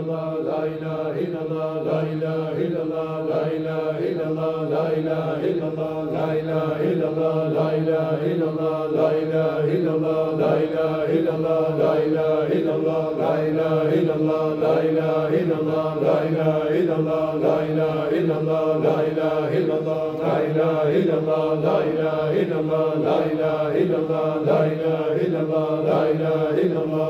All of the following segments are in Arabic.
الله لا إله إلا الله لا إله إلا الله لا إله إلا الله لا إله إلا الله لا إله إلا الله لا إله إلا الله لا إله إلا الله لا إله إلا الله لا إله إلا الله لا إله إلا لا إله لا لا إله لا لا إله لا لا إله لا لا الله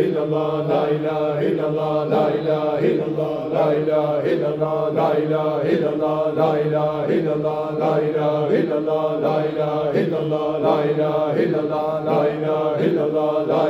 الا اللہ لا الہ الا اللہ لا الہ الا اللہ لا الہ الا اللہ لا الہ الا اللہ لا الہ الا اللہ لا الہ الا اللہ لا الہ الا اللہ لا الہ الا اللہ لا الہ الا اللہ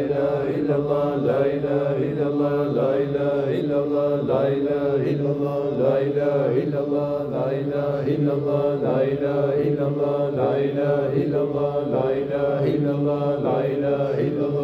إله إلا الله لا إله إلا الله لا إله إلا الله لا إله إلا لا إله إلا الله لا إله إلا لا إله إلا لا إله إلا لا إله إلا الله لا إله إلا الله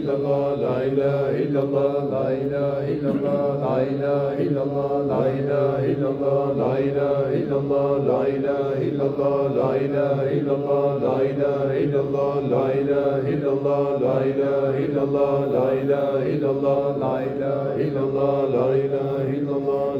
illallah la ilaha illallah la ilaha illallah la ilaha illallah la ilaha illallah la ilaha illallah la ilaha illallah la ilaha illallah la ilaha illallah la ilaha illallah la ilaha illallah la ilaha illallah la ilaha illallah la ilaha illallah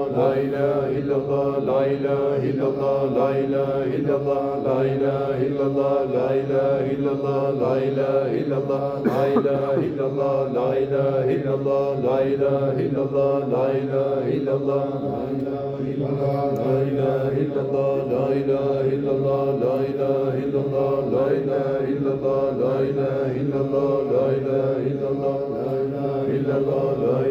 la ilahe illallah la ilahe illallah la ilahe illallah la ilahe illallah la ilahe illallah la ilahe illallah la ilahe illallah la ilahe illallah la ilahe illallah la ilahe illallah la ilahe illallah la ilahe illallah la ilahe illallah la ilahe illallah la ilahe illallah la ilahe illallah la ilahe illallah la ilahe illallah la ilahe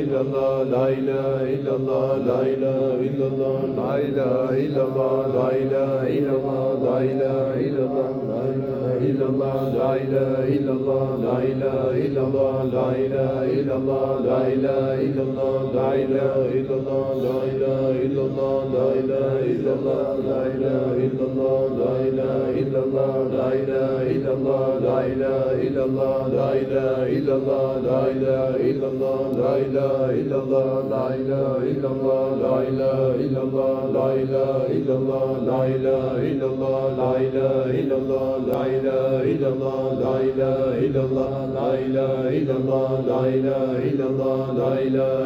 illallah, la ilaha illallah, la ilaha illallah, la ilaha illallah, la ilaha illallah, la ilaha illallah, la ilaha illallah, la ilaha illallah, la ilaha illallah, la ilaha illallah, la ilaha illallah, la ilaha illallah, la ilaha illallah, la ilaha illallah, la ilaha illallah, la ilaha illallah, la ilaha illallah, la ilaha illallah, la ilaha illallah, la ilaha illallah, la ilaha illallah, la ilaha illallah, la ilaha illallah, la ilaha illallah, la ilaha illallah, la ilaha illallah, la ilaha illallah, la ilaha illallah, la ilaha illallah, la ilaha illallah, la ilaha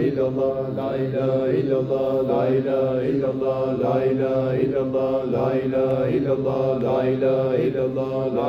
illallah, la ilaha illallah, la ilaha illallah, la ilaha illallah, la ilaha illallah, la ilaha illallah, la ilaha illallah, la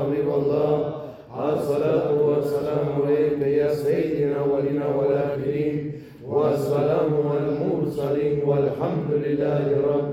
حبيب الله الصلاة والسلام عليك يا سيدنا الأولين والآخرين والسلام على المرسلين والحمد لله رب